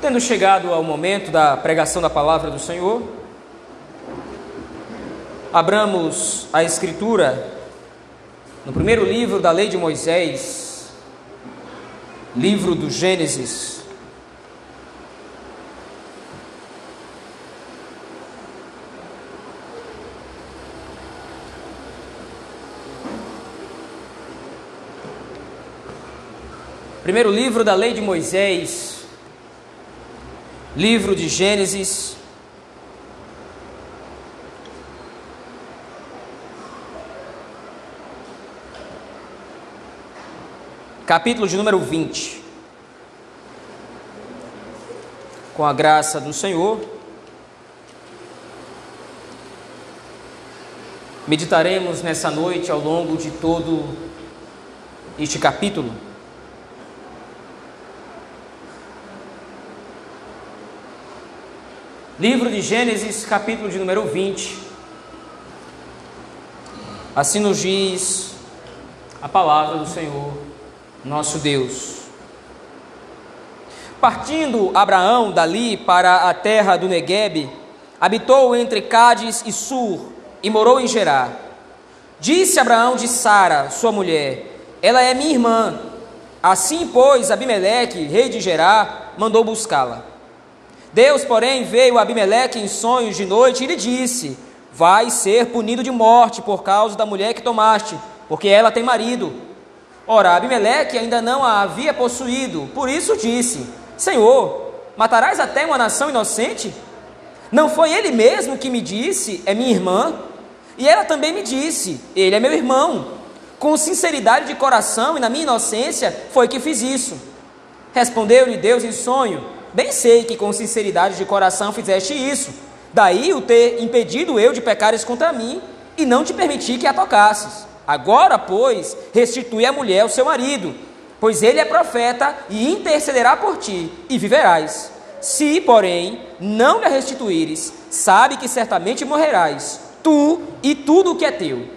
Tendo chegado ao momento da pregação da palavra do Senhor, abramos a Escritura no primeiro livro da lei de Moisés, livro do Gênesis. Primeiro livro da lei de Moisés, livro de Gênesis, capítulo de número 20. Com a graça do Senhor, meditaremos nessa noite ao longo de todo este capítulo. Livro de Gênesis, capítulo de número 20. Assim nos diz a palavra do Senhor, nosso Deus. Partindo Abraão dali para a terra do Neguebe, habitou entre Cádiz e Sur e morou em Gerar. Disse Abraão de Sara, sua mulher: Ela é minha irmã. Assim, pois, Abimeleque, rei de Gerar, mandou buscá-la. Deus, porém, veio a Abimeleque em sonhos de noite e lhe disse: Vai ser punido de morte por causa da mulher que tomaste, porque ela tem marido. Ora, Abimeleque ainda não a havia possuído, por isso disse: Senhor, matarás até uma nação inocente? Não foi ele mesmo que me disse: É minha irmã? E ela também me disse: Ele é meu irmão. Com sinceridade de coração e na minha inocência foi que fiz isso. Respondeu-lhe Deus em sonho: Bem sei que com sinceridade de coração fizeste isso. Daí o ter impedido eu de pecares contra mim e não te permiti que a tocasses. Agora, pois, restitui a mulher ao seu marido, pois ele é profeta e intercederá por ti, e viverás. Se, porém, não lhe restituíres, sabe que certamente morrerás, tu e tudo o que é teu.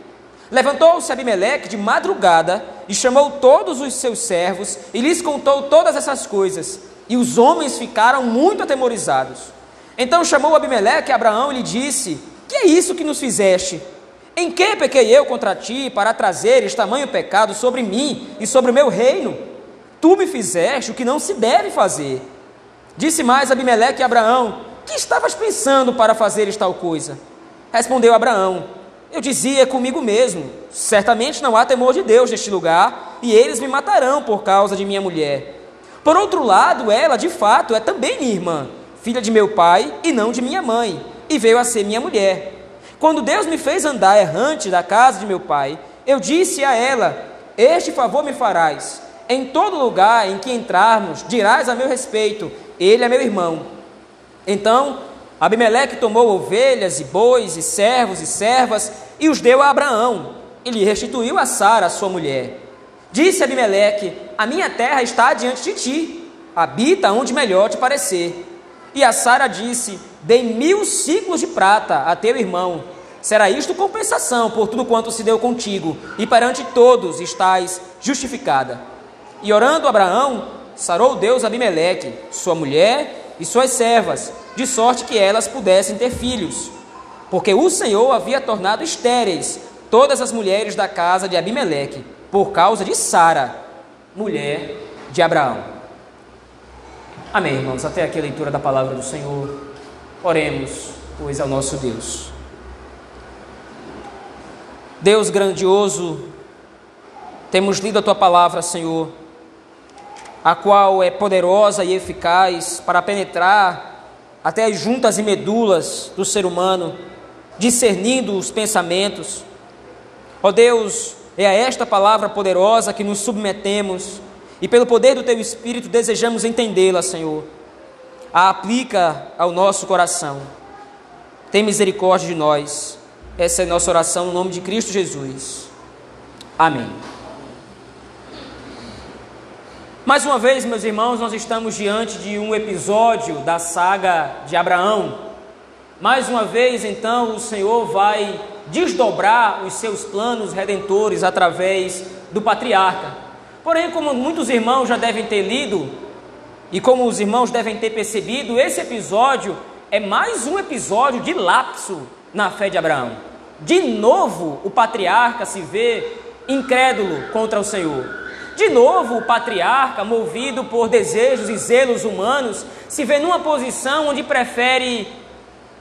Levantou-se Abimeleque de madrugada e chamou todos os seus servos e lhes contou todas essas coisas. E os homens ficaram muito atemorizados. Então chamou Abimeleque a Abraão e lhe disse: Que é isso que nos fizeste? Em que pequei eu contra ti para trazeres tamanho pecado sobre mim e sobre o meu reino? Tu me fizeste o que não se deve fazer. Disse mais Abimeleque a Abraão: Que estavas pensando para fazeres tal coisa? Respondeu Abraão: Eu dizia comigo mesmo: Certamente não há temor de Deus neste lugar, e eles me matarão por causa de minha mulher. Por outro lado, ela, de fato, é também minha irmã, filha de meu pai e não de minha mãe, e veio a ser minha mulher. Quando Deus me fez andar errante da casa de meu pai, eu disse a ela: Este favor me farás. Em todo lugar em que entrarmos, dirás a meu respeito: Ele é meu irmão. Então Abimeleque tomou ovelhas e bois e servos e servas e os deu a Abraão, e lhe restituiu a Sara, sua mulher. Disse Abimeleque: A minha terra está diante de ti, habita onde melhor te parecer. E a Sara disse: Dei mil ciclos de prata a teu irmão. Será isto compensação por tudo quanto se deu contigo, e perante todos estás justificada. E orando Abraão, sarou Deus Abimeleque, sua mulher e suas servas, de sorte que elas pudessem ter filhos. Porque o Senhor havia tornado estéreis todas as mulheres da casa de Abimeleque por causa de Sara, mulher de Abraão. Amém, irmãos. Até aqui a leitura da palavra do Senhor. Oremos, pois, ao nosso Deus. Deus grandioso, temos lido a tua palavra, Senhor, a qual é poderosa e eficaz para penetrar até as juntas e medulas do ser humano, discernindo os pensamentos. Ó Deus, é a esta palavra poderosa que nos submetemos e, pelo poder do Teu Espírito, desejamos entendê-la, Senhor. A aplica ao nosso coração. Tem misericórdia de nós. Essa é a nossa oração no nome de Cristo Jesus. Amém. Mais uma vez, meus irmãos, nós estamos diante de um episódio da saga de Abraão. Mais uma vez, então, o Senhor vai desdobrar os seus planos redentores através do patriarca. Porém, como muitos irmãos já devem ter lido, E como os irmãos devem ter percebido, esse episódio é mais um episódio de lapso na fé de Abraão. De novo, o patriarca se vê incrédulo contra o Senhor. De novo, o patriarca, movido por desejos e zelos humanos, se vê numa posição onde prefere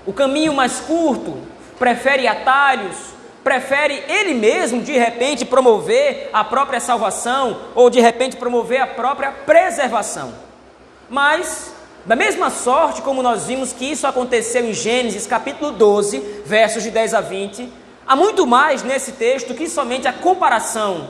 o caminho mais curto, prefere atalhos, prefere ele mesmo de repente promover a própria salvação ou de repente promover a própria preservação. Mas, da mesma sorte como nós vimos que isso aconteceu em Gênesis capítulo 12, versos de 10 a 20, há muito mais nesse texto que somente a comparação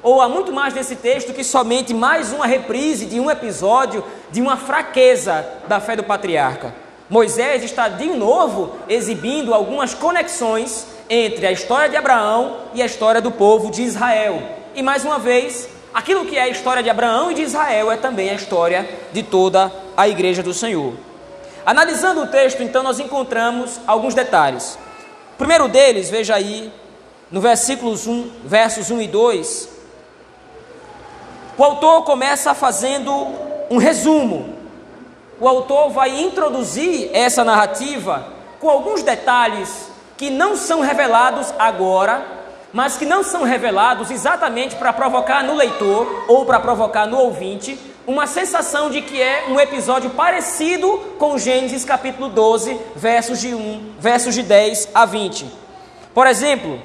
ou há muito mais nesse texto que somente mais uma reprise de um episódio de uma fraqueza da fé do patriarca. Moisés está de novo exibindo algumas conexões entre a história de Abraão e a história do povo de Israel. E mais uma vez, aquilo que é a história de Abraão e de Israel é também a história de toda a igreja do Senhor. Analisando o texto, então, nós encontramos alguns detalhes. O primeiro deles, veja aí, no versículos 1, versos 1 e 2, o autor começa fazendo um resumo. O autor vai introduzir essa narrativa com alguns detalhes que não são revelados agora, mas que não são revelados exatamente para provocar no leitor ou para provocar no ouvinte uma sensação de que é um episódio parecido com Gênesis capítulo 12, versos de 1, versos de 10 a 20. Por exemplo,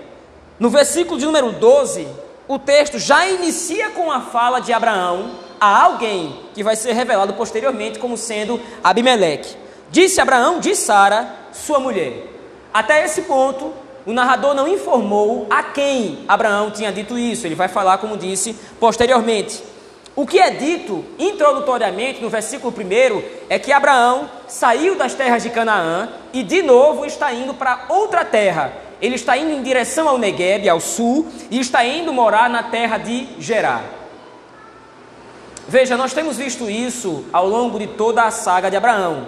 no versículo de número 12, o texto já inicia com a fala de Abraão a alguém que vai ser revelado posteriormente como sendo Abimeleque. Disse Abraão de Sara, sua mulher. Até esse ponto, o narrador não informou a quem Abraão tinha dito isso. Ele vai falar, como disse, posteriormente. O que é dito introdutoriamente no versículo 1 é que Abraão saiu das terras de Canaã e de novo está indo para outra terra, ele está indo em direção ao Negueb, ao sul, e está indo morar na terra de Gerar. Veja, nós temos visto isso ao longo de toda a saga de Abraão.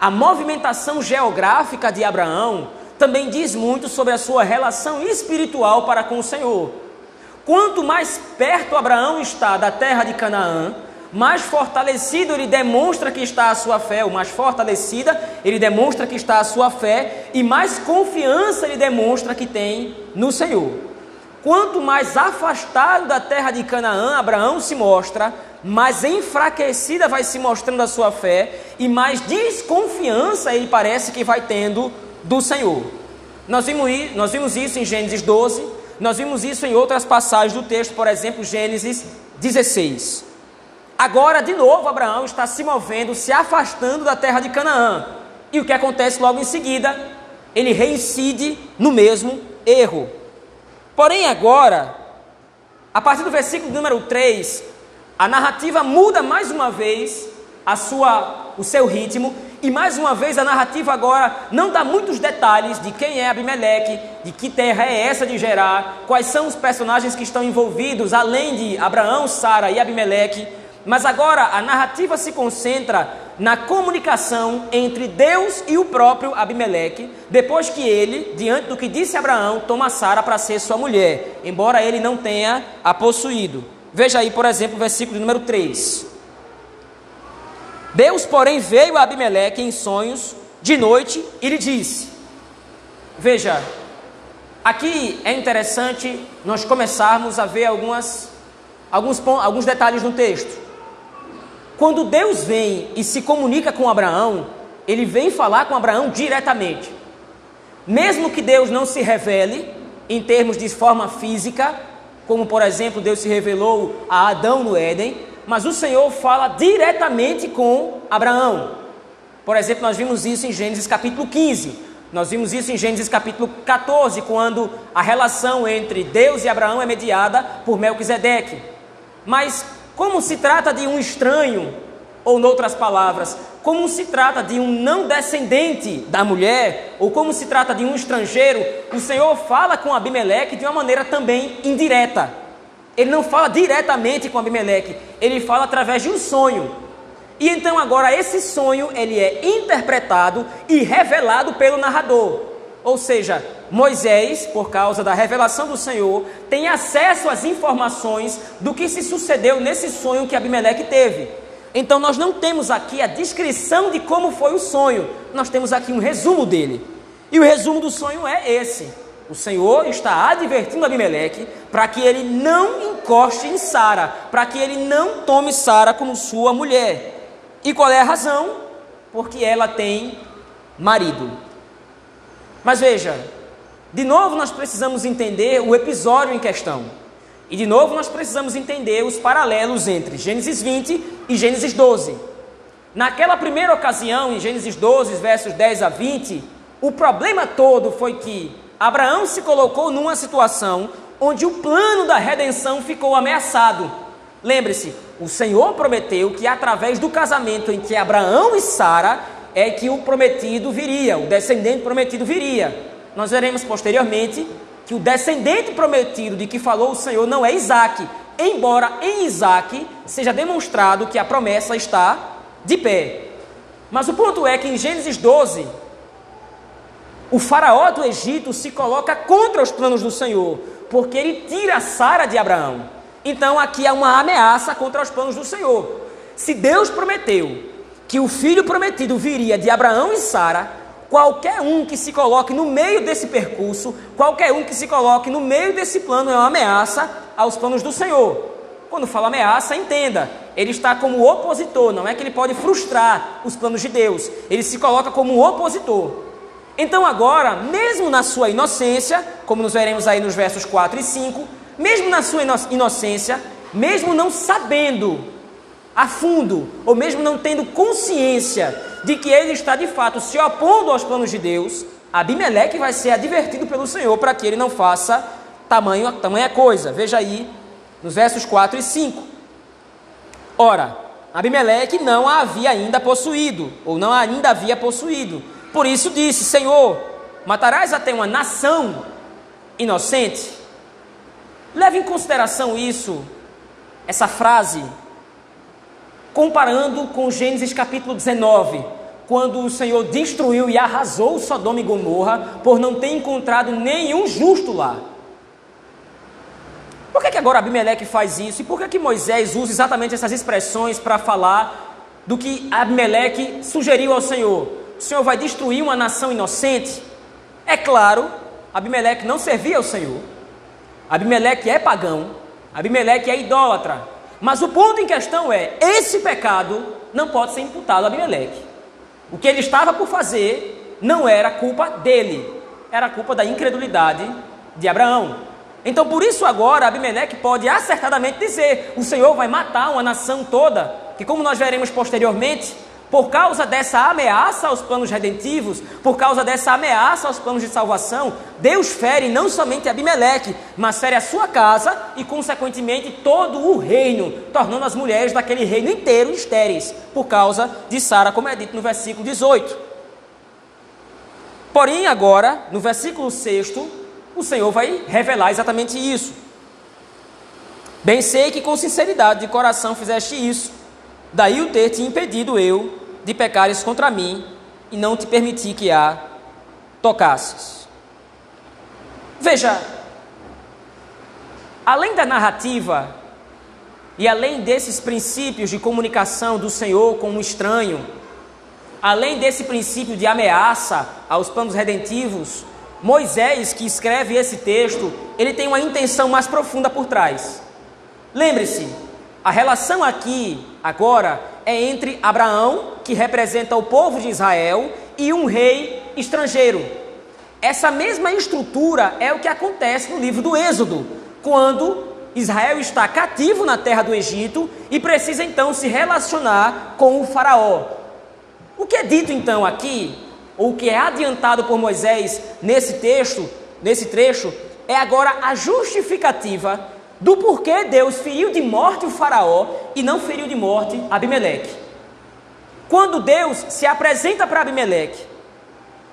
A movimentação geográfica de Abraão também diz muito sobre a sua relação espiritual para com o Senhor. Quanto mais perto Abraão está da terra de Canaã, mais fortalecido ele demonstra que está a sua fé, o mais fortalecida ele demonstra que está a sua fé e mais confiança ele demonstra que tem no Senhor. Quanto mais afastado da terra de Canaã Abraão se mostra, mais enfraquecida vai se mostrando a sua fé e mais desconfiança ele parece que vai tendo do Senhor. Nós vimos, isso em Gênesis 12, nós vimos isso em outras passagens do texto, por exemplo, Gênesis 16. Agora, de novo, Abraão está se movendo, se afastando da terra de Canaã. E o que acontece logo em seguida? Ele reincide no mesmo erro. Porém, agora, a partir do versículo número 3, a narrativa muda mais uma vez a sua, o seu ritmo, e mais uma vez a narrativa agora não dá muitos detalhes de quem é Abimeleque, de que terra é essa de Gerar, quais são os personagens que estão envolvidos, além de Abraão, Sara e Abimeleque. Mas agora a narrativa se concentra na comunicação entre Deus e o próprio Abimeleque, depois que ele, diante do que disse Abraão, toma Sara para ser sua mulher, embora ele não tenha a possuído. Veja aí, por exemplo, o versículo número 3. Deus, porém, veio a Abimeleque em sonhos de noite e lhe disse: Veja, aqui é interessante nós começarmos a ver algumas, alguns, alguns detalhes no texto. Quando Deus vem e se comunica com Abraão, ele vem falar com Abraão diretamente. Mesmo que Deus não se revele em termos de forma física, como por exemplo Deus se revelou a Adão no Éden, mas o Senhor fala diretamente com Abraão. Por exemplo, nós vimos isso em Gênesis capítulo 15. Nós vimos isso em Gênesis capítulo 14, quando a relação entre Deus e Abraão é mediada por Melquisedeque. Mas como se trata de um estranho, ou noutras palavras, como se trata de um não descendente da mulher, ou como se trata de um estrangeiro, o Senhor fala com Abimeleque de uma maneira também indireta. Ele não fala diretamente com Abimeleque, ele fala através de um sonho. E então agora esse sonho ele é interpretado e revelado pelo narrador. Ou seja, Moisés, por causa da revelação do Senhor, tem acesso às informações do que se sucedeu nesse sonho que Abimeleque teve. Então nós não temos aqui a descrição de como foi o sonho, nós temos aqui um resumo dele. E o resumo do sonho é esse: o Senhor está advertindo Abimeleque para que ele não encoste em Sara, para que ele não tome Sara como sua mulher. E qual é a razão? Porque ela tem marido. Mas veja, de novo nós precisamos entender o episódio em questão. E de novo nós precisamos entender os paralelos entre Gênesis 20 e Gênesis 12. Naquela primeira ocasião, em Gênesis 12, versos 10 a 20, o problema todo foi que Abraão se colocou numa situação onde o plano da redenção ficou ameaçado. Lembre-se, o Senhor prometeu que através do casamento entre Abraão e Sara é que o prometido viria, o descendente prometido viria. Nós veremos posteriormente que o descendente prometido de que falou o Senhor não é Isaac, embora em Isaac seja demonstrado que a promessa está de pé. Mas o ponto é que em Gênesis 12, o faraó do Egito se coloca contra os planos do Senhor, porque ele tira Sara de Abraão. Então aqui há uma ameaça contra os planos do Senhor. Se Deus prometeu que o filho prometido viria de Abraão e Sara, Qualquer um que se coloque no meio desse percurso, qualquer um que se coloque no meio desse plano é uma ameaça aos planos do Senhor. Quando fala ameaça, entenda, ele está como opositor, não é que ele pode frustrar os planos de Deus, ele se coloca como opositor. Então, agora, mesmo na sua inocência, como nos veremos aí nos versos 4 e 5, mesmo na sua inocência, mesmo não sabendo a fundo, ou mesmo não tendo consciência de que ele está de fato se opondo aos planos de Deus, Abimeleque vai ser advertido pelo Senhor para que ele não faça tamanho, tamanha coisa. Veja aí nos versos 4 e 5. Ora, Abimeleque não a havia ainda possuído, ou não ainda havia possuído. Por isso disse: Senhor, matarás até uma nação inocente? Leve em consideração isso, essa frase comparando com Gênesis capítulo 19, quando o Senhor destruiu e arrasou Sodoma e Gomorra por não ter encontrado nenhum justo lá. Por que, que agora Abimeleque faz isso? E por que, que Moisés usa exatamente essas expressões para falar do que Abimeleque sugeriu ao Senhor? O Senhor vai destruir uma nação inocente? É claro, Abimeleque não servia ao Senhor. Abimeleque é pagão. Abimeleque é idólatra. Mas o ponto em questão é: esse pecado não pode ser imputado a Abimeleque. O que ele estava por fazer não era culpa dele, era culpa da incredulidade de Abraão. Então, por isso, agora Abimeleque pode acertadamente dizer: o Senhor vai matar uma nação toda, que, como nós veremos posteriormente, por causa dessa ameaça aos planos redentivos, por causa dessa ameaça aos planos de salvação, Deus fere não somente Abimeleque, mas fere a sua casa e, consequentemente, todo o reino, tornando as mulheres daquele reino inteiro estéreis, por causa de Sara, como é dito no versículo 18. Porém, agora, no versículo 6, o Senhor vai revelar exatamente isso. Bem sei que com sinceridade de coração fizeste isso, daí o ter te impedido eu de pecares contra mim e não te permiti que a tocasses. Veja, além da narrativa e além desses princípios de comunicação do Senhor com um estranho, além desse princípio de ameaça aos planos redentivos, Moisés, que escreve esse texto, ele tem uma intenção mais profunda por trás. Lembre-se, a relação aqui, agora, é entre Abraão, que representa o povo de Israel, e um rei estrangeiro. Essa mesma estrutura é o que acontece no livro do Êxodo, quando Israel está cativo na terra do Egito e precisa então se relacionar com o Faraó. O que é dito então aqui, ou o que é adiantado por Moisés nesse texto, nesse trecho, é agora a justificativa do porquê Deus feriu de morte o Faraó e não feriu de morte Abimeleque. Quando Deus se apresenta para Abimeleque,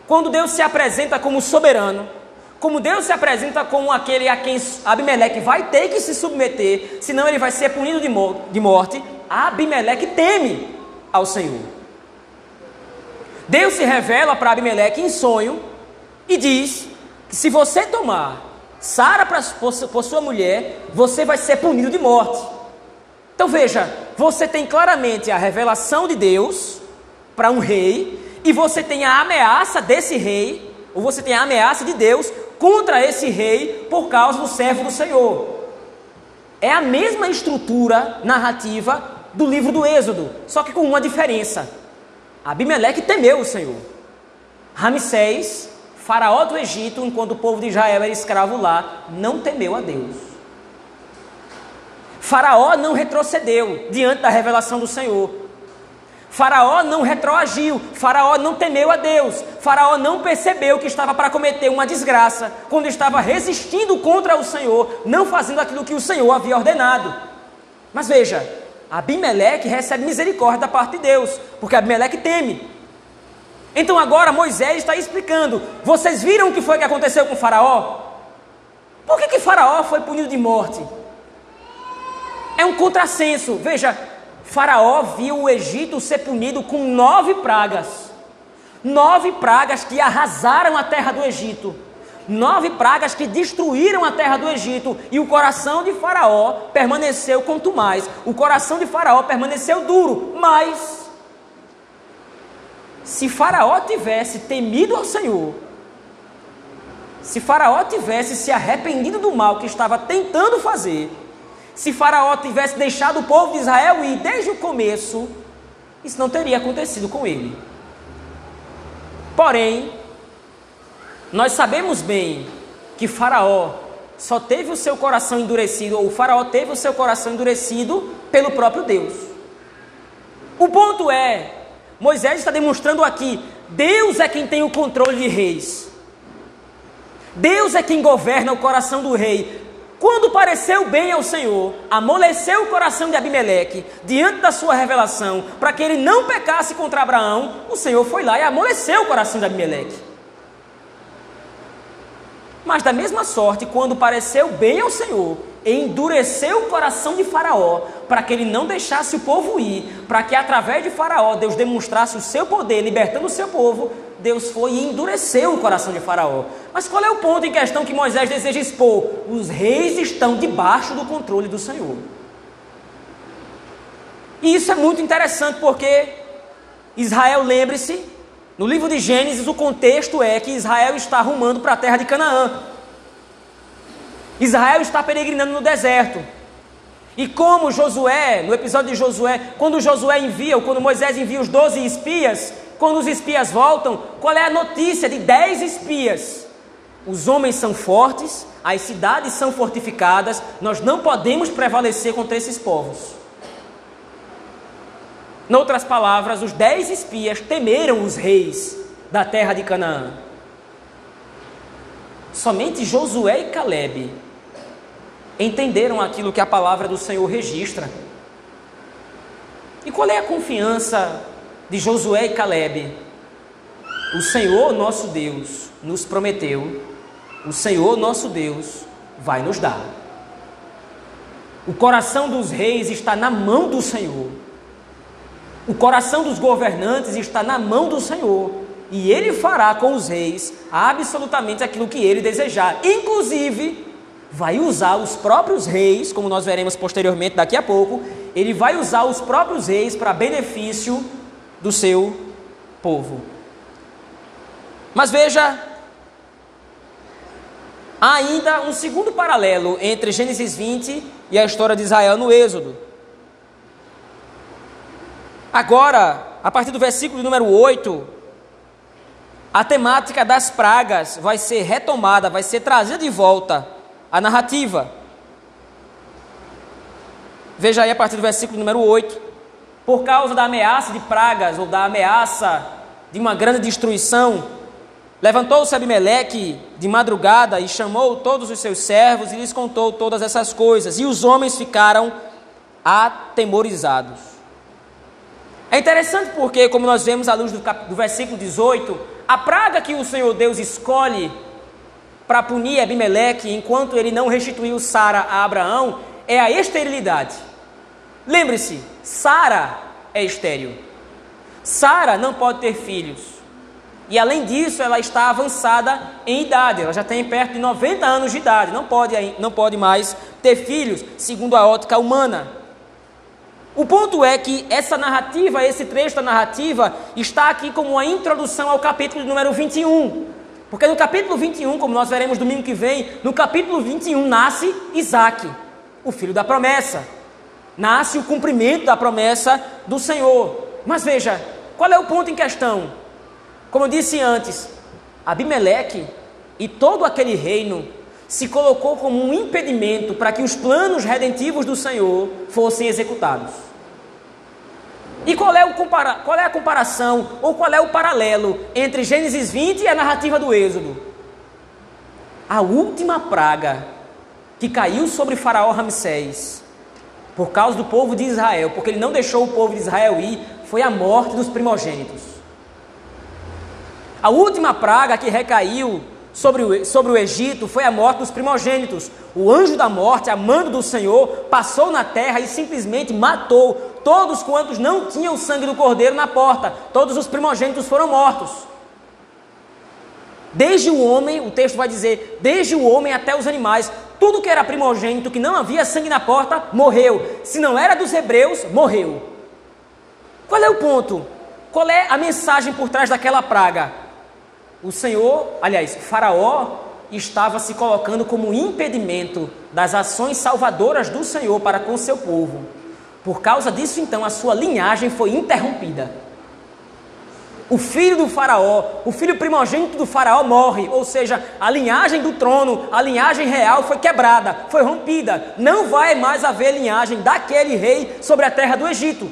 quando Deus se apresenta como soberano, como Deus se apresenta como aquele a quem Abimeleque vai ter que se submeter, senão ele vai ser punido de morte, Abimeleque teme ao Senhor. Deus se revela para Abimeleque em sonho e diz se você tomar Sara por sua mulher, você vai ser punido de morte. Então veja, você tem claramente a revelação de Deus para um rei, e você tem a ameaça desse rei, ou você tem a ameaça de Deus contra esse rei por causa do servo do Senhor. É a mesma estrutura narrativa do livro do Êxodo, só que com uma diferença. Abimeleque temeu o Senhor. Ramsés, faraó do Egito, enquanto o povo de Israel era escravo lá, não temeu a Deus. Faraó não retrocedeu diante da revelação do Senhor. Faraó não retroagiu, Faraó não temeu a Deus, Faraó não percebeu que estava para cometer uma desgraça quando estava resistindo contra o Senhor, não fazendo aquilo que o Senhor havia ordenado. Mas veja, Abimeleque recebe misericórdia da parte de Deus, porque Abimeleque teme. Então agora Moisés está explicando: vocês viram o que foi que aconteceu com Faraó? Por que, que Faraó foi punido de morte? É um contrassenso. Veja, Faraó viu o Egito ser punido com nove pragas. Nove pragas que arrasaram a terra do Egito. Nove pragas que destruíram a terra do Egito. E o coração de Faraó permaneceu quanto mais. O coração de Faraó permaneceu duro. Mas, se Faraó tivesse temido ao Senhor, se Faraó tivesse se arrependido do mal que estava tentando fazer, se Faraó tivesse deixado o povo de Israel ir desde o começo, isso não teria acontecido com ele. Porém, nós sabemos bem que Faraó só teve o seu coração endurecido, ou Faraó teve o seu coração endurecido pelo próprio Deus. O ponto é, Moisés está demonstrando aqui: Deus é quem tem o controle de reis. Deus é quem governa o coração do rei. Quando pareceu bem ao Senhor, amoleceu o coração de Abimeleque diante da sua revelação, para que ele não pecasse contra Abraão, o Senhor foi lá e amoleceu o coração de Abimeleque. Mas da mesma sorte, quando pareceu bem ao Senhor, endureceu o coração de Faraó, para que ele não deixasse o povo ir, para que através de Faraó Deus demonstrasse o seu poder, libertando o seu povo, Deus foi e endureceu o coração de Faraó. Mas qual é o ponto em questão que Moisés deseja expor? Os reis estão debaixo do controle do Senhor. E isso é muito interessante porque Israel, lembre-se, no livro de Gênesis, o contexto é que Israel está rumando para a terra de Canaã. Israel está peregrinando no deserto. E como Josué, no episódio de Josué, quando Josué envia, ou quando Moisés envia os doze espias, quando os espias voltam, qual é a notícia de dez espias? Os homens são fortes, as cidades são fortificadas, nós não podemos prevalecer contra esses povos. Em outras palavras, os dez espias temeram os reis da terra de Canaã. Somente Josué e Caleb entenderam aquilo que a palavra do Senhor registra. E qual é a confiança de Josué e Caleb, o Senhor nosso Deus nos prometeu, o Senhor nosso Deus vai nos dar. O coração dos reis está na mão do Senhor. O coração dos governantes está na mão do Senhor. E ele fará com os reis absolutamente aquilo que ele desejar. Inclusive, vai usar os próprios reis, como nós veremos posteriormente daqui a pouco, ele vai usar os próprios reis para benefício do seu povo. Mas veja, há ainda um segundo paralelo entre Gênesis 20 e a história de Israel no Êxodo. Agora, a partir do versículo número 8, a temática das pragas vai ser retomada, vai ser trazida de volta à narrativa. Veja aí a partir do versículo número 8 por causa da ameaça de pragas ou da ameaça de uma grande destruição, levantou-se Abimeleque de madrugada e chamou todos os seus servos e lhes contou todas essas coisas, e os homens ficaram atemorizados. É interessante porque, como nós vemos à luz do, cap... do versículo 18, a praga que o Senhor Deus escolhe para punir Abimeleque enquanto ele não restituiu Sara a Abraão é a esterilidade. Lembre-se, Sara é estéril. Sara não pode ter filhos. E além disso, ela está avançada em idade, ela já tem perto de 90 anos de idade, não pode, não pode mais ter filhos, segundo a ótica humana. O ponto é que essa narrativa, esse trecho da narrativa, está aqui como uma introdução ao capítulo número 21. Porque no capítulo 21, como nós veremos domingo que vem, no capítulo 21 nasce Isaac, o filho da promessa. Nasce o cumprimento da promessa do Senhor. Mas veja, qual é o ponto em questão? Como eu disse antes, Abimeleque e todo aquele reino se colocou como um impedimento para que os planos redentivos do Senhor fossem executados. E qual é, compara qual é a comparação ou qual é o paralelo entre Gênesis 20 e a narrativa do Êxodo? A última praga que caiu sobre Faraó Ramsés, por causa do povo de Israel, porque ele não deixou o povo de Israel ir, foi a morte dos primogênitos. A última praga que recaiu sobre o, sobre o Egito foi a morte dos primogênitos. O anjo da morte, amando do Senhor, passou na terra e simplesmente matou todos quantos não tinham sangue do cordeiro na porta. Todos os primogênitos foram mortos. Desde o homem, o texto vai dizer, desde o homem até os animais, tudo que era primogênito, que não havia sangue na porta, morreu. Se não era dos hebreus, morreu. Qual é o ponto? Qual é a mensagem por trás daquela praga? o Senhor, aliás, Faraó estava se colocando como impedimento das ações salvadoras do Senhor para com seu povo. Por causa disso, então, a sua linhagem foi interrompida. O filho do Faraó, o filho primogênito do Faraó morre, ou seja, a linhagem do trono, a linhagem real foi quebrada, foi rompida. Não vai mais haver linhagem daquele rei sobre a terra do Egito.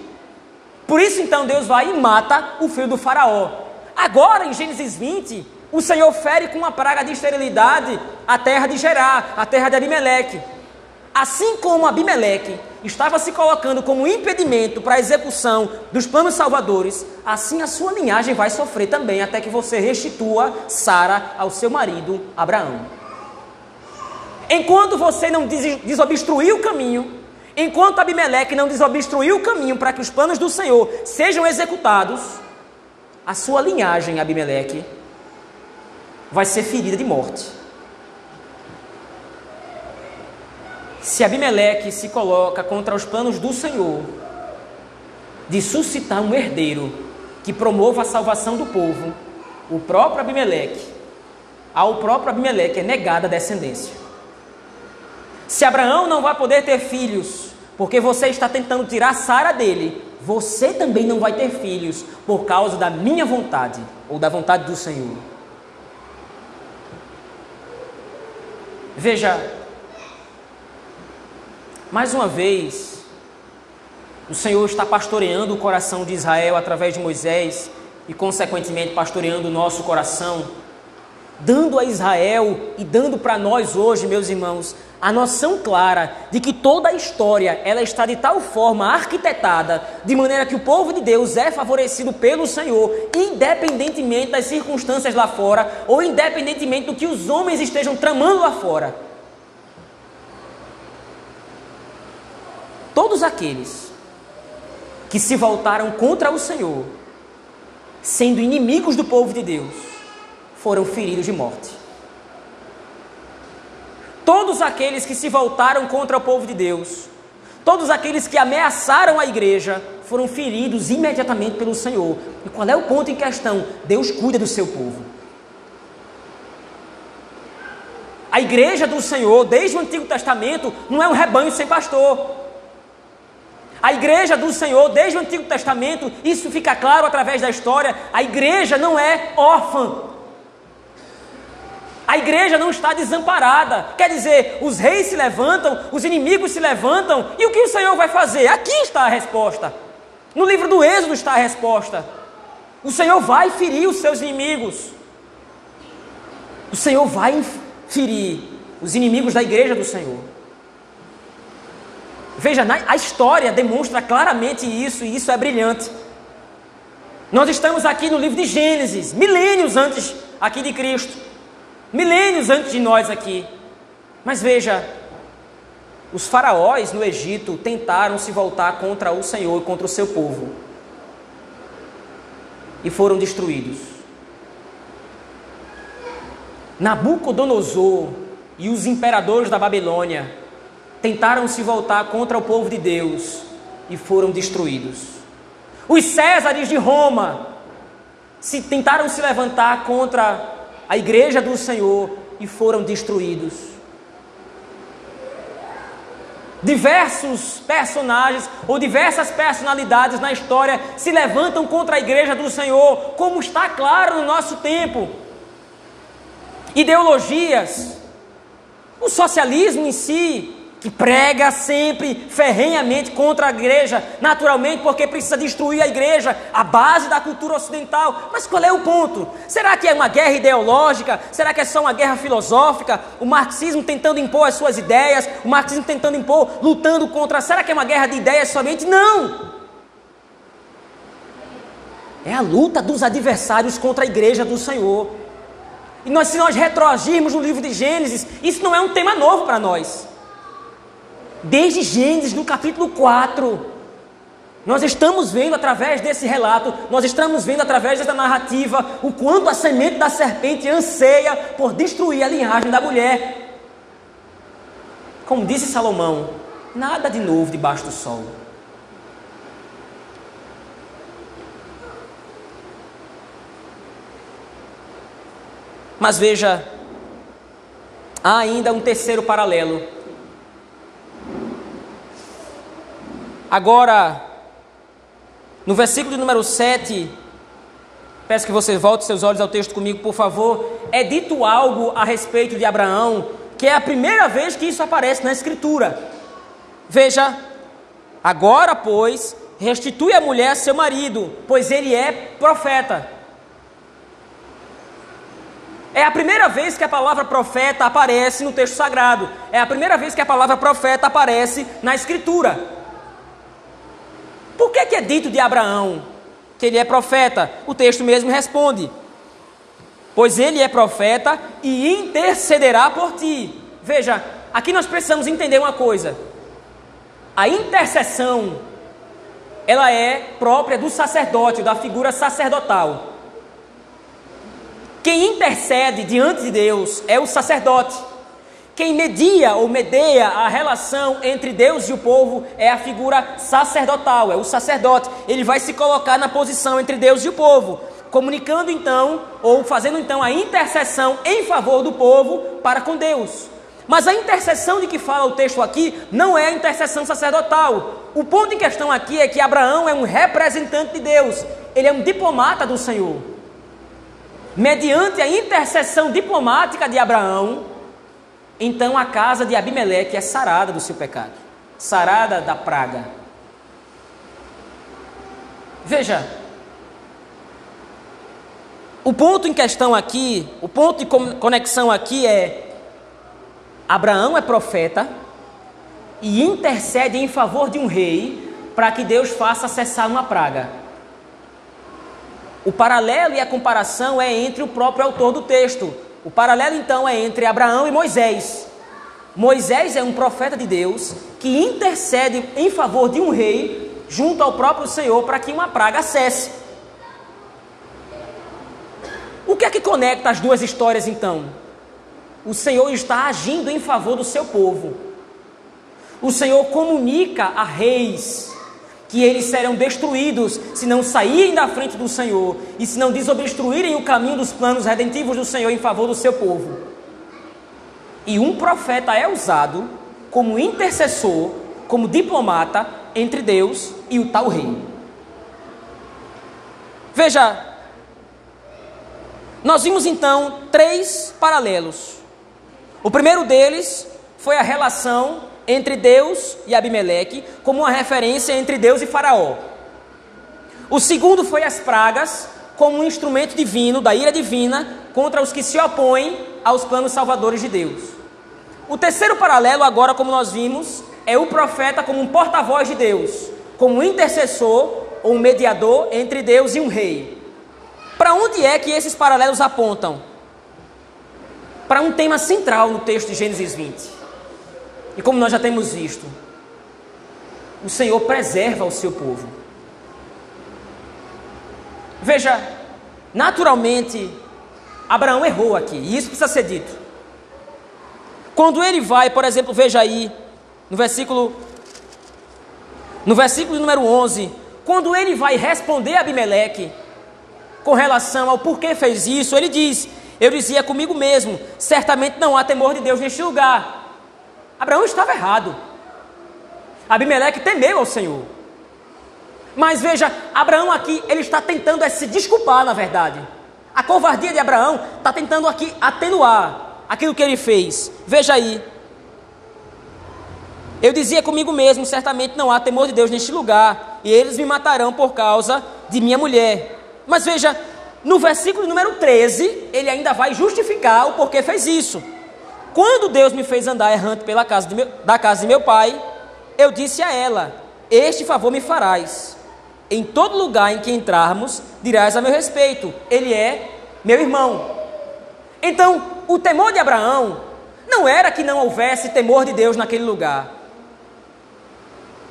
Por isso, então, Deus vai e mata o filho do Faraó. Agora, em Gênesis 20, o Senhor fere com uma praga de esterilidade a terra de Gerar, a terra de Abimeleque. Assim como Abimeleque estava se colocando como impedimento para a execução dos planos salvadores, assim a sua linhagem vai sofrer também até que você restitua Sara ao seu marido Abraão. Enquanto você não desobstruir o caminho, enquanto Abimeleque não desobstruir o caminho para que os planos do Senhor sejam executados, a sua linhagem, Abimeleque, vai ser ferida de morte. Se Abimeleque se coloca contra os planos do Senhor de suscitar um herdeiro que promova a salvação do povo, o próprio Abimeleque, ao próprio Abimeleque é negada a descendência. Se Abraão não vai poder ter filhos, porque você está tentando tirar Sara dele, você também não vai ter filhos por causa da minha vontade ou da vontade do Senhor. Veja, mais uma vez, o Senhor está pastoreando o coração de Israel através de Moisés e, consequentemente, pastoreando o nosso coração, dando a Israel e dando para nós hoje, meus irmãos, a noção clara de que toda a história ela está de tal forma arquitetada, de maneira que o povo de Deus é favorecido pelo Senhor, independentemente das circunstâncias lá fora, ou independentemente do que os homens estejam tramando lá fora. Todos aqueles que se voltaram contra o Senhor, sendo inimigos do povo de Deus, foram feridos de morte. Todos aqueles que se voltaram contra o povo de Deus, todos aqueles que ameaçaram a igreja, foram feridos imediatamente pelo Senhor. E qual é o ponto em questão? Deus cuida do seu povo. A igreja do Senhor, desde o Antigo Testamento, não é um rebanho sem pastor. A igreja do Senhor, desde o Antigo Testamento, isso fica claro através da história, a igreja não é órfã. A igreja não está desamparada. Quer dizer, os reis se levantam, os inimigos se levantam, e o que o Senhor vai fazer? Aqui está a resposta. No livro do Êxodo está a resposta. O Senhor vai ferir os seus inimigos. O Senhor vai ferir os inimigos da igreja do Senhor. Veja, a história demonstra claramente isso, e isso é brilhante. Nós estamos aqui no livro de Gênesis, milênios antes aqui de Cristo milênios antes de nós aqui. Mas veja, os faraós no Egito tentaram se voltar contra o Senhor e contra o seu povo. E foram destruídos. Nabucodonosor e os imperadores da Babilônia tentaram se voltar contra o povo de Deus e foram destruídos. Os Césares de Roma se tentaram se levantar contra a igreja do Senhor e foram destruídos. Diversos personagens ou diversas personalidades na história se levantam contra a igreja do Senhor, como está claro no nosso tempo. Ideologias, o socialismo em si, que prega sempre ferrenhamente contra a igreja, naturalmente porque precisa destruir a igreja, a base da cultura ocidental. Mas qual é o ponto? Será que é uma guerra ideológica? Será que é só uma guerra filosófica? O marxismo tentando impor as suas ideias, o marxismo tentando impor, lutando contra. Será que é uma guerra de ideias somente? Não! É a luta dos adversários contra a igreja do Senhor. E nós, se nós retroagirmos no livro de Gênesis, isso não é um tema novo para nós. Desde Gênesis, no capítulo 4, nós estamos vendo através desse relato, nós estamos vendo através dessa narrativa, o quanto a semente da serpente anseia por destruir a linhagem da mulher. Como disse Salomão, nada de novo debaixo do sol. Mas veja, há ainda um terceiro paralelo Agora, no versículo de número 7, peço que você volte seus olhos ao texto comigo, por favor. É dito algo a respeito de Abraão, que é a primeira vez que isso aparece na Escritura. Veja, agora, pois, restitui a mulher a seu marido, pois ele é profeta. É a primeira vez que a palavra profeta aparece no texto sagrado. É a primeira vez que a palavra profeta aparece na Escritura. Por que, que é dito de Abraão que ele é profeta? O texto mesmo responde: Pois ele é profeta e intercederá por ti. Veja, aqui nós precisamos entender uma coisa. A intercessão ela é própria do sacerdote, da figura sacerdotal. Quem intercede diante de Deus é o sacerdote. Quem media ou medeia a relação entre Deus e o povo é a figura sacerdotal, é o sacerdote. Ele vai se colocar na posição entre Deus e o povo, comunicando então, ou fazendo então a intercessão em favor do povo para com Deus. Mas a intercessão de que fala o texto aqui não é a intercessão sacerdotal. O ponto em questão aqui é que Abraão é um representante de Deus, ele é um diplomata do Senhor. Mediante a intercessão diplomática de Abraão, então a casa de Abimeleque é sarada do seu pecado, sarada da praga. Veja, o ponto em questão aqui, o ponto de conexão aqui é: Abraão é profeta e intercede em favor de um rei para que Deus faça cessar uma praga. O paralelo e a comparação é entre o próprio autor do texto, o paralelo então é entre Abraão e Moisés. Moisés é um profeta de Deus que intercede em favor de um rei junto ao próprio Senhor para que uma praga cesse. O que é que conecta as duas histórias então? O Senhor está agindo em favor do seu povo. O Senhor comunica a reis que eles serão destruídos se não saírem da frente do Senhor e se não desobstruírem o caminho dos planos redentivos do Senhor em favor do seu povo. E um profeta é usado como intercessor, como diplomata entre Deus e o tal rei. Veja, nós vimos então três paralelos. O primeiro deles foi a relação entre Deus e Abimeleque, como uma referência entre Deus e Faraó. O segundo foi as pragas, como um instrumento divino, da ira divina, contra os que se opõem aos planos salvadores de Deus. O terceiro paralelo, agora, como nós vimos, é o profeta como um porta-voz de Deus, como um intercessor ou um mediador entre Deus e um rei. Para onde é que esses paralelos apontam? Para um tema central no texto de Gênesis 20. E como nós já temos visto, o Senhor preserva o seu povo. Veja, naturalmente, Abraão errou aqui, e isso precisa ser dito. Quando ele vai, por exemplo, veja aí, no versículo No versículo número 11, quando ele vai responder a Abimeleque com relação ao porquê fez isso, ele diz: Eu dizia comigo mesmo, certamente não há temor de Deus neste lugar. Abraão estava errado. Abimeleque temeu ao Senhor. Mas veja, Abraão aqui, ele está tentando é se desculpar, na verdade. A covardia de Abraão está tentando aqui atenuar aquilo que ele fez. Veja aí. Eu dizia comigo mesmo: certamente não há temor de Deus neste lugar, e eles me matarão por causa de minha mulher. Mas veja, no versículo número 13, ele ainda vai justificar o porquê fez isso. Quando Deus me fez andar errante pela casa meu, da casa de meu pai, eu disse a ela: Este favor me farás em todo lugar em que entrarmos, dirás a meu respeito: Ele é meu irmão. Então, o temor de Abraão não era que não houvesse temor de Deus naquele lugar.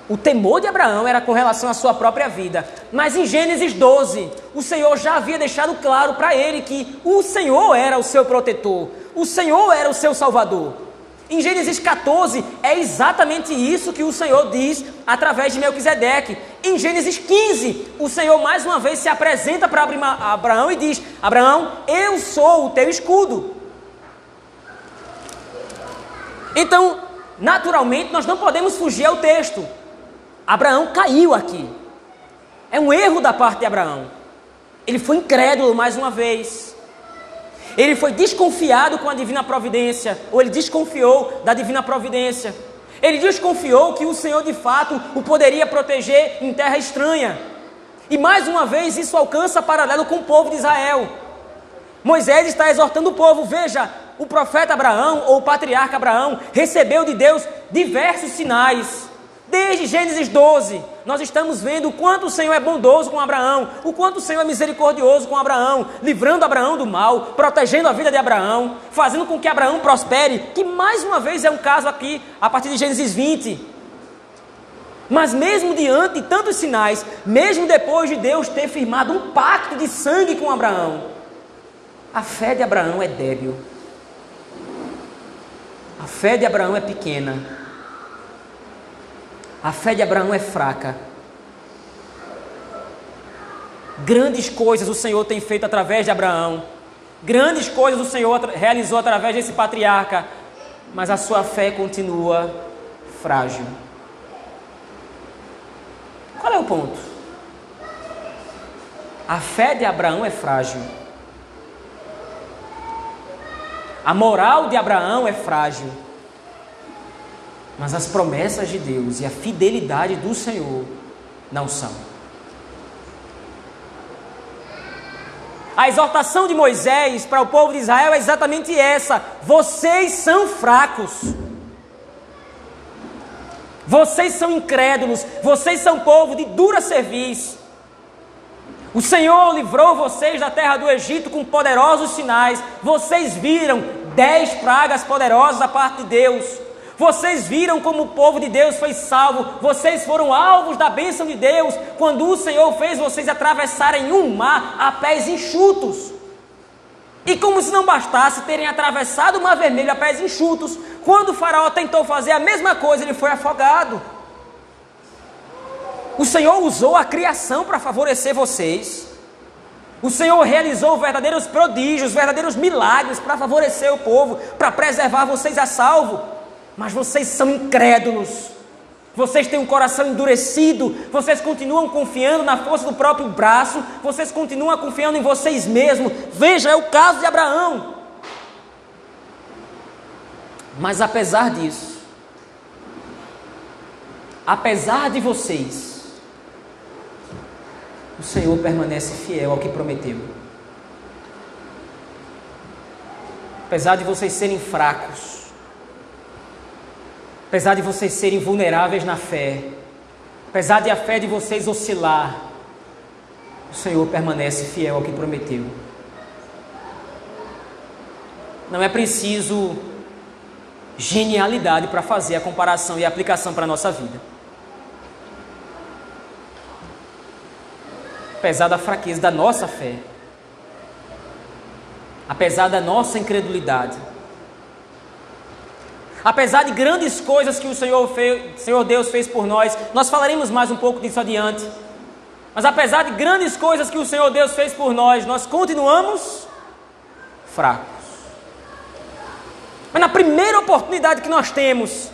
O temor de Abraão era com relação à sua própria vida. Mas em Gênesis 12, o Senhor já havia deixado claro para ele que o Senhor era o seu protetor, o Senhor era o seu salvador. Em Gênesis 14, é exatamente isso que o Senhor diz através de Melquisedeque. Em Gênesis 15, o Senhor mais uma vez se apresenta para Abraão e diz: Abraão, eu sou o teu escudo. Então, naturalmente, nós não podemos fugir ao texto. Abraão caiu aqui. É um erro da parte de Abraão. Ele foi incrédulo mais uma vez. Ele foi desconfiado com a divina providência, ou ele desconfiou da divina providência. Ele desconfiou que o Senhor de fato o poderia proteger em terra estranha. E mais uma vez isso alcança paralelo com o povo de Israel. Moisés está exortando o povo: veja, o profeta Abraão ou o patriarca Abraão recebeu de Deus diversos sinais. Desde Gênesis 12, nós estamos vendo o quanto o Senhor é bondoso com Abraão, o quanto o Senhor é misericordioso com Abraão, livrando Abraão do mal, protegendo a vida de Abraão, fazendo com que Abraão prospere, que mais uma vez é um caso aqui, a partir de Gênesis 20. Mas mesmo diante de tantos sinais, mesmo depois de Deus ter firmado um pacto de sangue com Abraão, a fé de Abraão é débil. A fé de Abraão é pequena. A fé de Abraão é fraca. Grandes coisas o Senhor tem feito através de Abraão. Grandes coisas o Senhor realizou através desse patriarca. Mas a sua fé continua frágil. Qual é o ponto? A fé de Abraão é frágil. A moral de Abraão é frágil. Mas as promessas de Deus e a fidelidade do Senhor não são. A exortação de Moisés para o povo de Israel é exatamente essa: vocês são fracos. Vocês são incrédulos, vocês são povo de dura serviço. O Senhor livrou vocês da terra do Egito com poderosos sinais. Vocês viram dez pragas poderosas da parte de Deus. Vocês viram como o povo de Deus foi salvo, vocês foram alvos da bênção de Deus, quando o Senhor fez vocês atravessarem um mar a pés enxutos. E como se não bastasse terem atravessado o mar vermelho a pés enxutos, quando o faraó tentou fazer a mesma coisa, ele foi afogado. O Senhor usou a criação para favorecer vocês. O Senhor realizou verdadeiros prodígios, verdadeiros milagres para favorecer o povo, para preservar vocês a salvo mas vocês são incrédulos. Vocês têm um coração endurecido, vocês continuam confiando na força do próprio braço, vocês continuam confiando em vocês mesmos. Veja, é o caso de Abraão. Mas apesar disso, apesar de vocês, o Senhor permanece fiel ao que prometeu. Apesar de vocês serem fracos, apesar de vocês serem vulneráveis na fé, apesar de a fé de vocês oscilar, o Senhor permanece fiel ao que prometeu. Não é preciso genialidade para fazer a comparação e a aplicação para a nossa vida. Apesar da fraqueza da nossa fé, apesar da nossa incredulidade, Apesar de grandes coisas que o Senhor, fez, Senhor Deus fez por nós, nós falaremos mais um pouco disso adiante. Mas apesar de grandes coisas que o Senhor Deus fez por nós, nós continuamos fracos. Mas na primeira oportunidade que nós temos,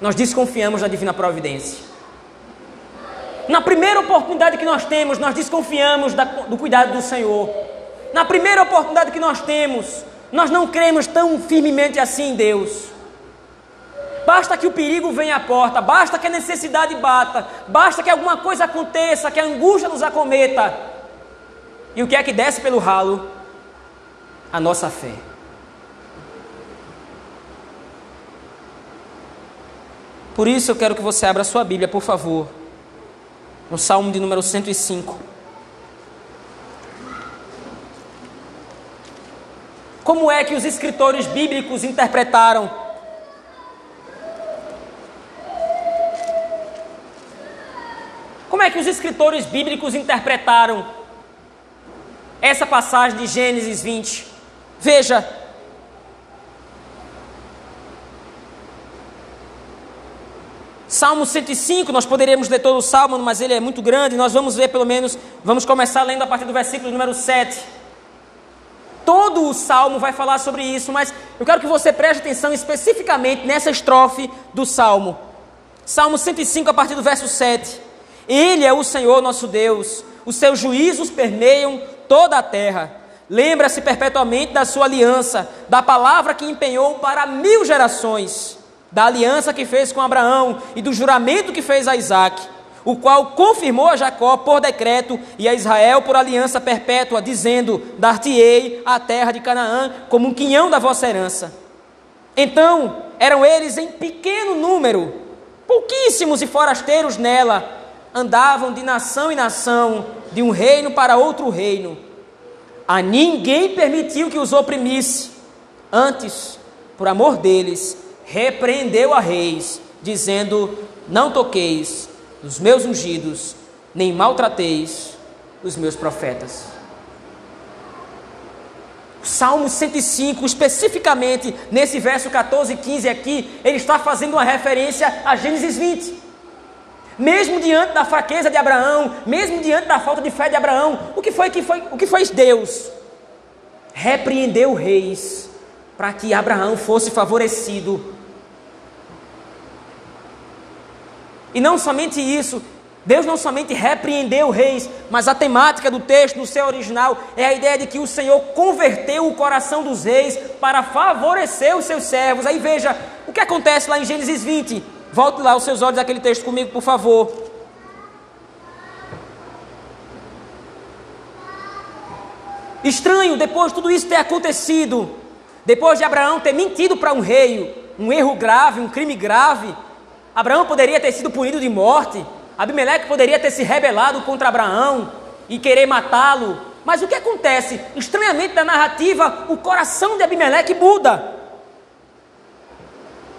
nós desconfiamos da divina providência. Na primeira oportunidade que nós temos, nós desconfiamos da, do cuidado do Senhor. Na primeira oportunidade que nós temos, nós não cremos tão firmemente assim em Deus. Basta que o perigo venha à porta, basta que a necessidade bata, basta que alguma coisa aconteça, que a angústia nos acometa. E o que é que desce pelo ralo? A nossa fé. Por isso eu quero que você abra sua Bíblia, por favor, no Salmo de número 105. Como é que os escritores bíblicos interpretaram Como é que os escritores bíblicos interpretaram essa passagem de Gênesis 20? Veja, Salmo 105, nós poderíamos ler todo o salmo, mas ele é muito grande, nós vamos ver pelo menos, vamos começar lendo a partir do versículo número 7. Todo o salmo vai falar sobre isso, mas eu quero que você preste atenção especificamente nessa estrofe do salmo. Salmo 105, a partir do verso 7. Ele é o Senhor nosso Deus, os seus juízos permeiam toda a terra. Lembra-se perpetuamente da sua aliança, da palavra que empenhou para mil gerações da aliança que fez com Abraão e do juramento que fez a Isaac, o qual confirmou a Jacó por decreto e a Israel por aliança perpétua, dizendo: Dar-te-ei a terra de Canaã como um quinhão da vossa herança. Então eram eles em pequeno número, pouquíssimos e forasteiros nela, andavam de nação em nação, de um reino para outro reino. A ninguém permitiu que os oprimisse, antes, por amor deles, repreendeu a reis, dizendo: Não toqueis os meus ungidos, nem maltrateis os meus profetas. Salmo 105, especificamente nesse verso 14 e 15 aqui, ele está fazendo uma referência a Gênesis 20. Mesmo diante da fraqueza de Abraão, mesmo diante da falta de fé de Abraão, o que foi que foi, o que fez Deus? Repreendeu reis para que Abraão fosse favorecido E não somente isso, Deus não somente repreendeu reis, mas a temática do texto, no seu original, é a ideia de que o Senhor converteu o coração dos reis para favorecer os seus servos. Aí veja o que acontece lá em Gênesis 20. Volte lá os seus olhos daquele texto comigo, por favor. Estranho, depois de tudo isso ter acontecido, depois de Abraão ter mentido para um rei, um erro grave, um crime grave, Abraão poderia ter sido punido de morte, Abimeleque poderia ter se rebelado contra Abraão e querer matá-lo. Mas o que acontece? Estranhamente na narrativa, o coração de Abimeleque muda.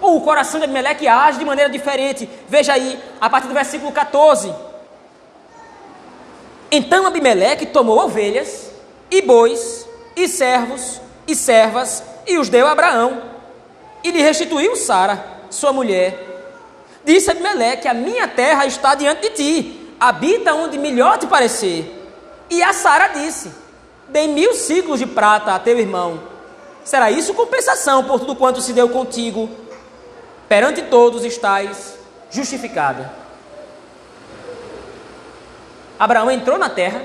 Ou o coração de Abimeleque age de maneira diferente. Veja aí, a partir do versículo 14. Então Abimeleque tomou ovelhas, e bois, e servos, e servas, e os deu a Abraão, e lhe restituiu Sara, sua mulher, Disse Abimeleque: A minha terra está diante de ti, habita onde melhor te parecer. E a Sara disse: Dei mil ciclos de prata a teu irmão. Será isso compensação por tudo quanto se deu contigo? Perante todos estás justificada. Abraão entrou na terra,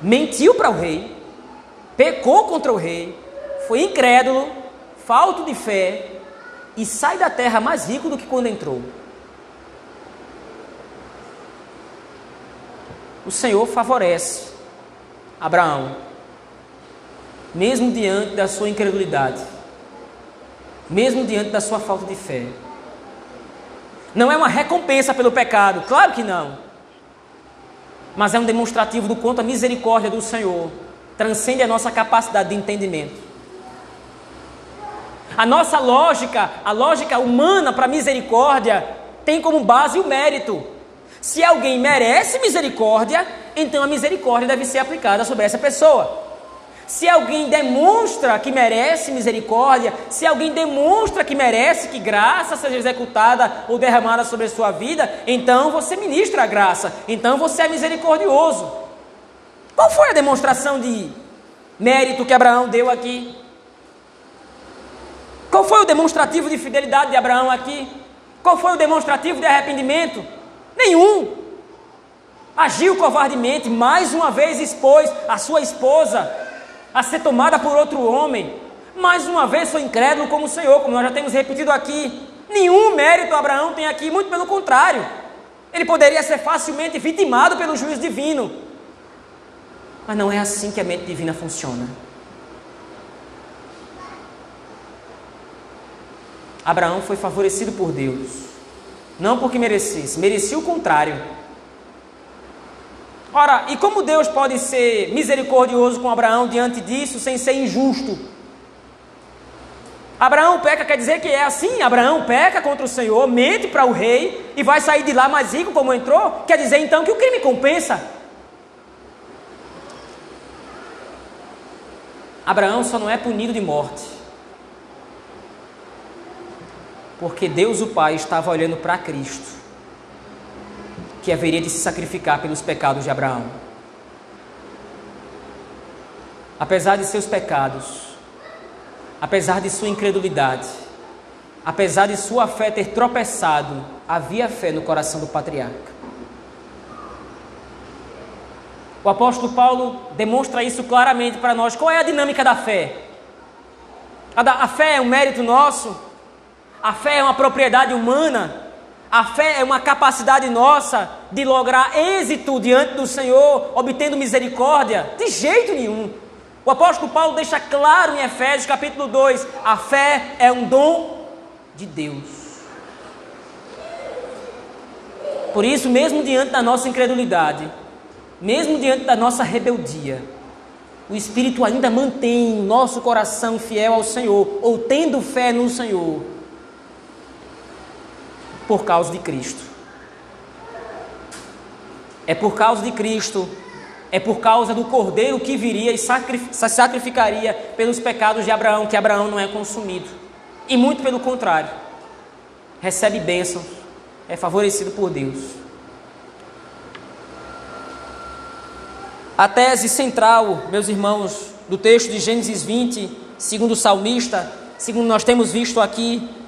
mentiu para o rei, pecou contra o rei, foi incrédulo, falto de fé, e sai da terra mais rico do que quando entrou. O Senhor favorece Abraão, mesmo diante da sua incredulidade, mesmo diante da sua falta de fé. Não é uma recompensa pelo pecado, claro que não. Mas é um demonstrativo do quanto a misericórdia do Senhor transcende a nossa capacidade de entendimento. A nossa lógica, a lógica humana para misericórdia, tem como base o mérito. Se alguém merece misericórdia, então a misericórdia deve ser aplicada sobre essa pessoa. se alguém demonstra que merece misericórdia, se alguém demonstra que merece que graça seja executada ou derramada sobre a sua vida, então você ministra a graça, então você é misericordioso. Qual foi a demonstração de mérito que Abraão deu aqui? Qual foi o demonstrativo de fidelidade de Abraão aqui? Qual foi o demonstrativo de arrependimento? Nenhum. Agiu covardemente, mais uma vez expôs a sua esposa a ser tomada por outro homem. Mais uma vez foi incrédulo como o Senhor, como nós já temos repetido aqui. Nenhum mérito Abraão tem aqui, muito pelo contrário. Ele poderia ser facilmente vitimado pelo juiz divino. Mas não é assim que a mente divina funciona. Abraão foi favorecido por Deus, não porque merecesse, merecia o contrário. Ora, e como Deus pode ser misericordioso com Abraão diante disso sem ser injusto? Abraão peca quer dizer que é assim? Abraão peca contra o Senhor, mente para o rei e vai sair de lá mais rico como entrou? Quer dizer então que o crime compensa? Abraão só não é punido de morte. Porque Deus o Pai estava olhando para Cristo, que haveria de se sacrificar pelos pecados de Abraão. Apesar de seus pecados, apesar de sua incredulidade, apesar de sua fé ter tropeçado, havia fé no coração do patriarca. O apóstolo Paulo demonstra isso claramente para nós. Qual é a dinâmica da fé? A, da, a fé é um mérito nosso? A fé é uma propriedade humana? A fé é uma capacidade nossa de lograr êxito diante do Senhor, obtendo misericórdia? De jeito nenhum. O apóstolo Paulo deixa claro em Efésios capítulo 2: a fé é um dom de Deus. Por isso, mesmo diante da nossa incredulidade, mesmo diante da nossa rebeldia, o Espírito ainda mantém nosso coração fiel ao Senhor, ou tendo fé no Senhor, por causa de Cristo. É por causa de Cristo, é por causa do Cordeiro que viria e sacrificaria pelos pecados de Abraão, que Abraão não é consumido. E muito pelo contrário, recebe bênção, é favorecido por Deus. A tese central, meus irmãos, do texto de Gênesis 20, segundo o salmista, segundo nós temos visto aqui,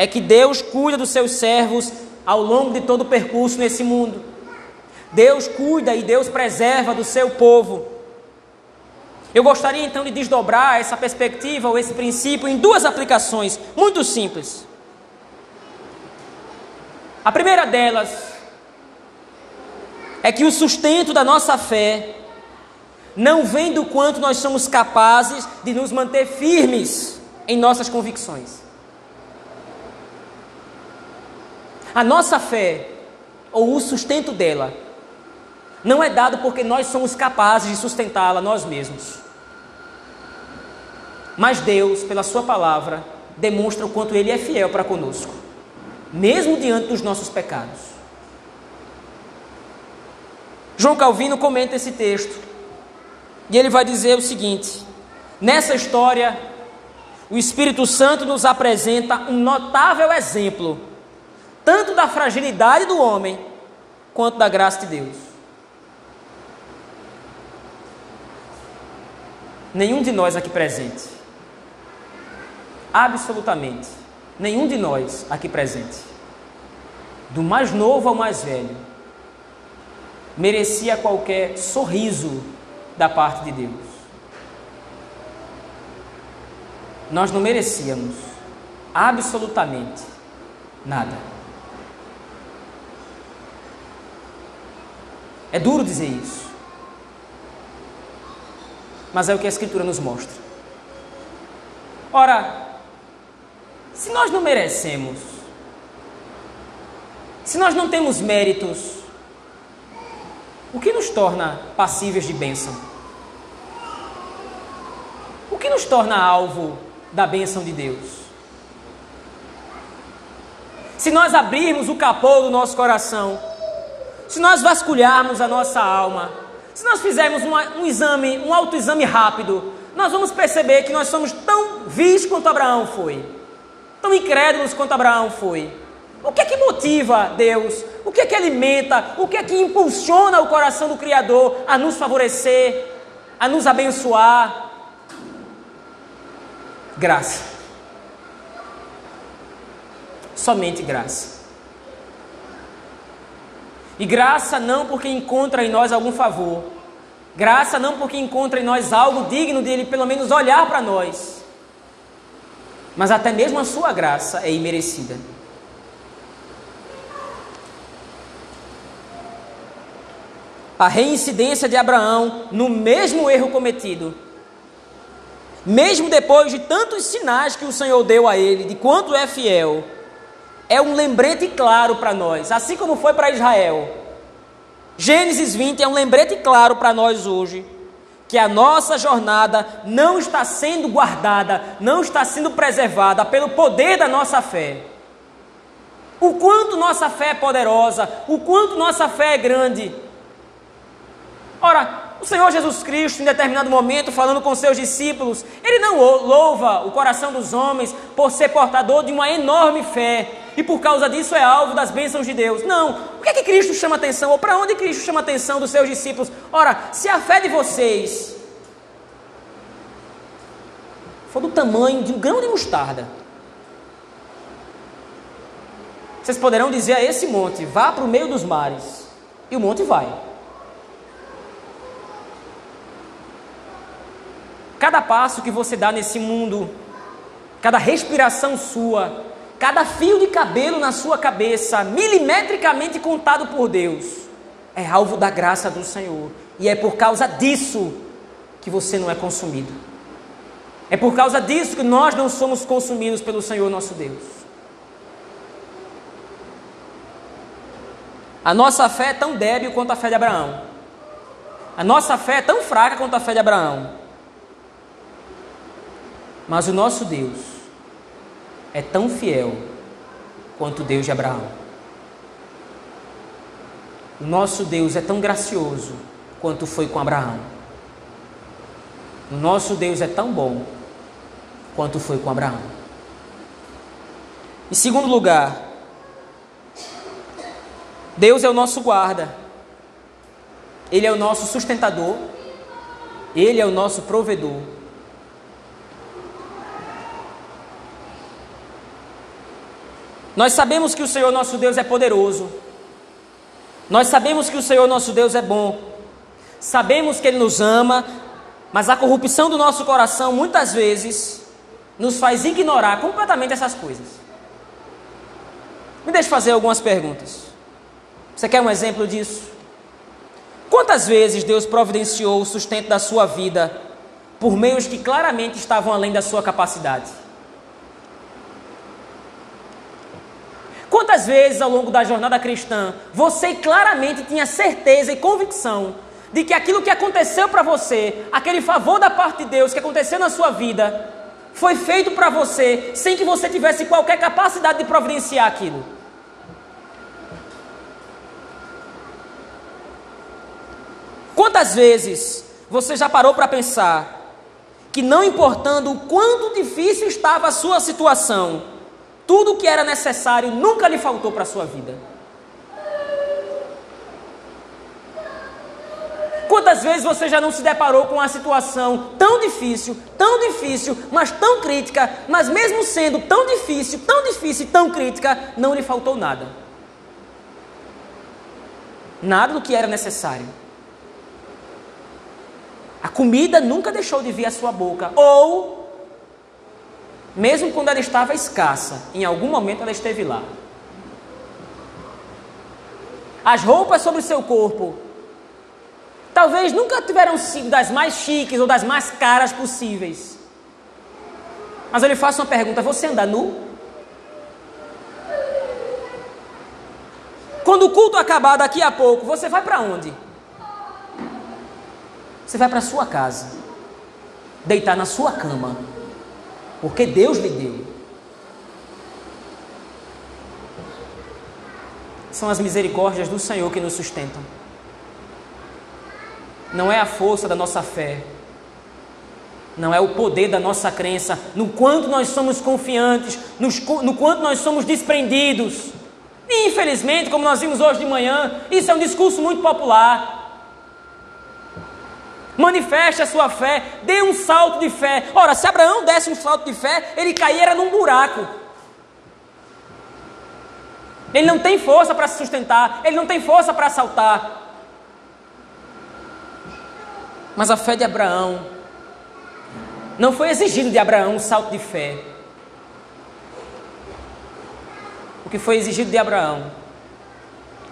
é que Deus cuida dos seus servos ao longo de todo o percurso nesse mundo. Deus cuida e Deus preserva do seu povo. Eu gostaria então de desdobrar essa perspectiva ou esse princípio em duas aplicações muito simples. A primeira delas é que o sustento da nossa fé não vem do quanto nós somos capazes de nos manter firmes em nossas convicções. A nossa fé, ou o sustento dela, não é dado porque nós somos capazes de sustentá-la nós mesmos. Mas Deus, pela Sua palavra, demonstra o quanto Ele é fiel para conosco, mesmo diante dos nossos pecados. João Calvino comenta esse texto e ele vai dizer o seguinte: nessa história, o Espírito Santo nos apresenta um notável exemplo, tanto da fragilidade do homem, quanto da graça de Deus. Nenhum de nós aqui presente, absolutamente, nenhum de nós aqui presente, do mais novo ao mais velho, merecia qualquer sorriso da parte de Deus. Nós não merecíamos absolutamente nada. É duro dizer isso, mas é o que a Escritura nos mostra. Ora, se nós não merecemos, se nós não temos méritos, o que nos torna passíveis de bênção? que nos torna alvo da bênção de Deus? Se nós abrirmos o capô do nosso coração, se nós vasculharmos a nossa alma, se nós fizermos uma, um exame, um autoexame rápido, nós vamos perceber que nós somos tão vis quanto Abraão foi, tão incrédulos quanto Abraão foi. O que é que motiva Deus? O que é que alimenta? O que é que impulsiona o coração do Criador a nos favorecer, a nos abençoar? Graça. Somente graça. E graça não porque encontra em nós algum favor. Graça não porque encontra em nós algo digno de Ele pelo menos olhar para nós. Mas até mesmo a sua graça é imerecida. a reincidência de Abraão no mesmo erro cometido. Mesmo depois de tantos sinais que o Senhor deu a ele, de quanto é fiel, é um lembrete claro para nós, assim como foi para Israel. Gênesis 20 é um lembrete claro para nós hoje, que a nossa jornada não está sendo guardada, não está sendo preservada pelo poder da nossa fé. O quanto nossa fé é poderosa, o quanto nossa fé é grande, Ora, o Senhor Jesus Cristo, em determinado momento, falando com seus discípulos, ele não louva o coração dos homens por ser portador de uma enorme fé e por causa disso é alvo das bênçãos de Deus. Não. O que é que Cristo chama atenção? Ou para onde Cristo chama atenção dos seus discípulos? Ora, se a fé de vocês for do tamanho de um grão de mostarda, vocês poderão dizer a esse monte: vá para o meio dos mares, e o monte vai. Cada passo que você dá nesse mundo, cada respiração sua, cada fio de cabelo na sua cabeça, milimetricamente contado por Deus, é alvo da graça do Senhor. E é por causa disso que você não é consumido. É por causa disso que nós não somos consumidos pelo Senhor nosso Deus. A nossa fé é tão débil quanto a fé de Abraão. A nossa fé é tão fraca quanto a fé de Abraão. Mas o nosso Deus é tão fiel quanto o Deus de Abraão. O nosso Deus é tão gracioso quanto foi com Abraão. O nosso Deus é tão bom quanto foi com Abraão. Em segundo lugar, Deus é o nosso guarda, Ele é o nosso sustentador, Ele é o nosso provedor. Nós sabemos que o Senhor nosso Deus é poderoso. Nós sabemos que o Senhor nosso Deus é bom. Sabemos que Ele nos ama, mas a corrupção do nosso coração muitas vezes nos faz ignorar completamente essas coisas. Me deixe fazer algumas perguntas. Você quer um exemplo disso? Quantas vezes Deus providenciou o sustento da sua vida por meios que claramente estavam além da sua capacidade? Quantas vezes ao longo da jornada cristã você claramente tinha certeza e convicção de que aquilo que aconteceu para você, aquele favor da parte de Deus que aconteceu na sua vida, foi feito para você sem que você tivesse qualquer capacidade de providenciar aquilo? Quantas vezes você já parou para pensar que, não importando o quanto difícil estava a sua situação, tudo o que era necessário nunca lhe faltou para a sua vida. Quantas vezes você já não se deparou com uma situação tão difícil, tão difícil, mas tão crítica, mas mesmo sendo tão difícil, tão difícil e tão crítica, não lhe faltou nada? Nada do que era necessário. A comida nunca deixou de vir à sua boca, ou mesmo quando ela estava escassa, em algum momento ela esteve lá. As roupas sobre o seu corpo talvez nunca tiveram sido das mais chiques ou das mais caras possíveis. Mas eu lhe faço uma pergunta: você anda nu? Quando o culto acabar daqui a pouco, você vai para onde? Você vai para sua casa, deitar na sua cama porque Deus lhe deu. São as misericórdias do Senhor que nos sustentam. Não é a força da nossa fé. não é o poder da nossa crença, no quanto nós somos confiantes, no quanto nós somos desprendidos. E infelizmente, como nós vimos hoje de manhã, isso é um discurso muito popular. Manifeste a sua fé, dê um salto de fé. Ora, se Abraão desse um salto de fé, ele caía num buraco. Ele não tem força para se sustentar, ele não tem força para saltar. Mas a fé de Abraão não foi exigido de Abraão um salto de fé. O que foi exigido de Abraão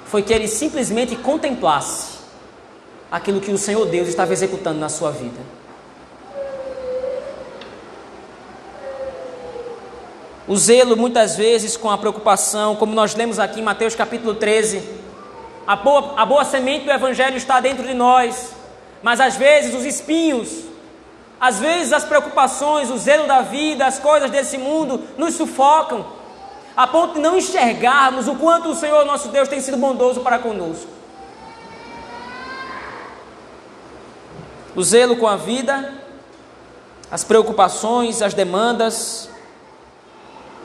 foi que ele simplesmente contemplasse aquilo que o Senhor Deus estava executando na sua vida. O zelo, muitas vezes, com a preocupação, como nós lemos aqui em Mateus capítulo 13, a boa, a boa semente do Evangelho está dentro de nós, mas às vezes os espinhos às vezes as preocupações, o zelo da vida, as coisas desse mundo nos sufocam, a ponto de não enxergarmos o quanto o Senhor nosso Deus tem sido bondoso para conosco. O zelo com a vida, as preocupações, as demandas,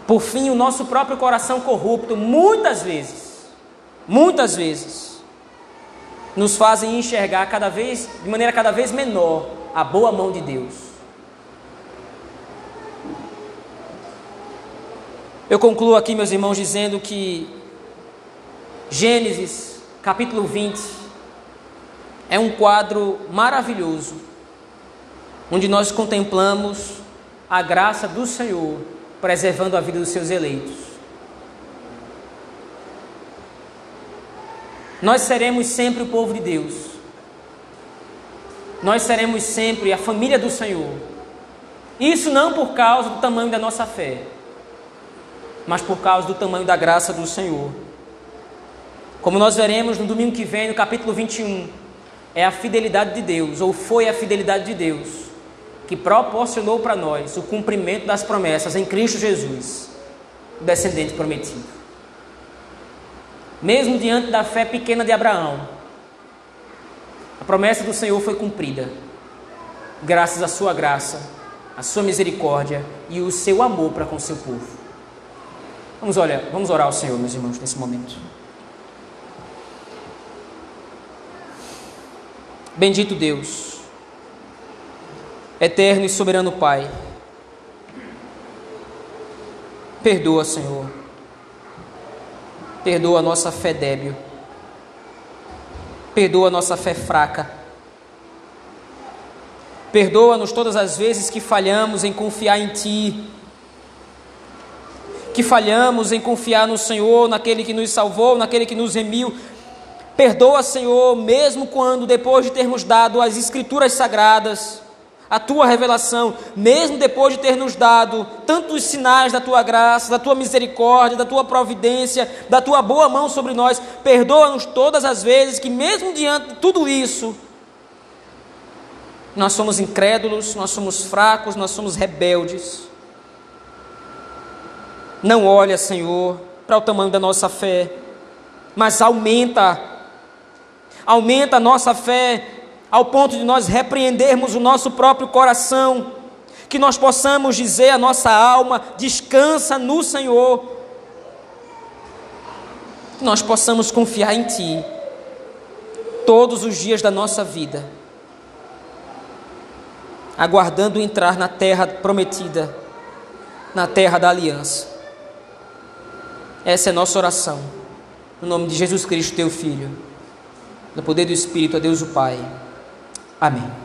por fim, o nosso próprio coração corrupto, muitas vezes, muitas vezes, nos fazem enxergar cada vez, de maneira cada vez menor, a boa mão de Deus. Eu concluo aqui, meus irmãos, dizendo que Gênesis, capítulo 20, é um quadro maravilhoso, onde nós contemplamos a graça do Senhor preservando a vida dos seus eleitos. Nós seremos sempre o povo de Deus nós seremos sempre a família do Senhor. Isso não por causa do tamanho da nossa fé, mas por causa do tamanho da graça do Senhor. Como nós veremos no domingo que vem, no capítulo 21, é a fidelidade de Deus, ou foi a fidelidade de Deus, que proporcionou para nós o cumprimento das promessas em Cristo Jesus, o descendente prometido. Mesmo diante da fé pequena de Abraão, a promessa do Senhor foi cumprida, graças à sua graça, à sua misericórdia e o seu amor para com o seu povo. Vamos olhar, vamos orar ao Senhor, meus irmãos, nesse momento. Bendito Deus, eterno e soberano Pai, perdoa, Senhor, perdoa a nossa fé débil Perdoa nossa fé fraca. Perdoa-nos todas as vezes que falhamos em confiar em Ti, que falhamos em confiar no Senhor, naquele que nos salvou, naquele que nos remiu. Perdoa, Senhor, mesmo quando, depois de termos dado as Escrituras sagradas, a tua revelação, mesmo depois de ter nos dado tantos sinais da tua graça, da tua misericórdia, da tua providência, da tua boa mão sobre nós, perdoa-nos todas as vezes que, mesmo diante de tudo isso, nós somos incrédulos, nós somos fracos, nós somos rebeldes. Não olha, Senhor, para o tamanho da nossa fé, mas aumenta, aumenta a nossa fé ao ponto de nós repreendermos o nosso próprio coração, que nós possamos dizer à nossa alma: descansa no Senhor, que nós possamos confiar em Ti todos os dias da nossa vida, aguardando entrar na terra prometida, na terra da aliança. Essa é a nossa oração, no nome de Jesus Cristo, Teu Filho, no poder do Espírito, a Deus o Pai. Amém.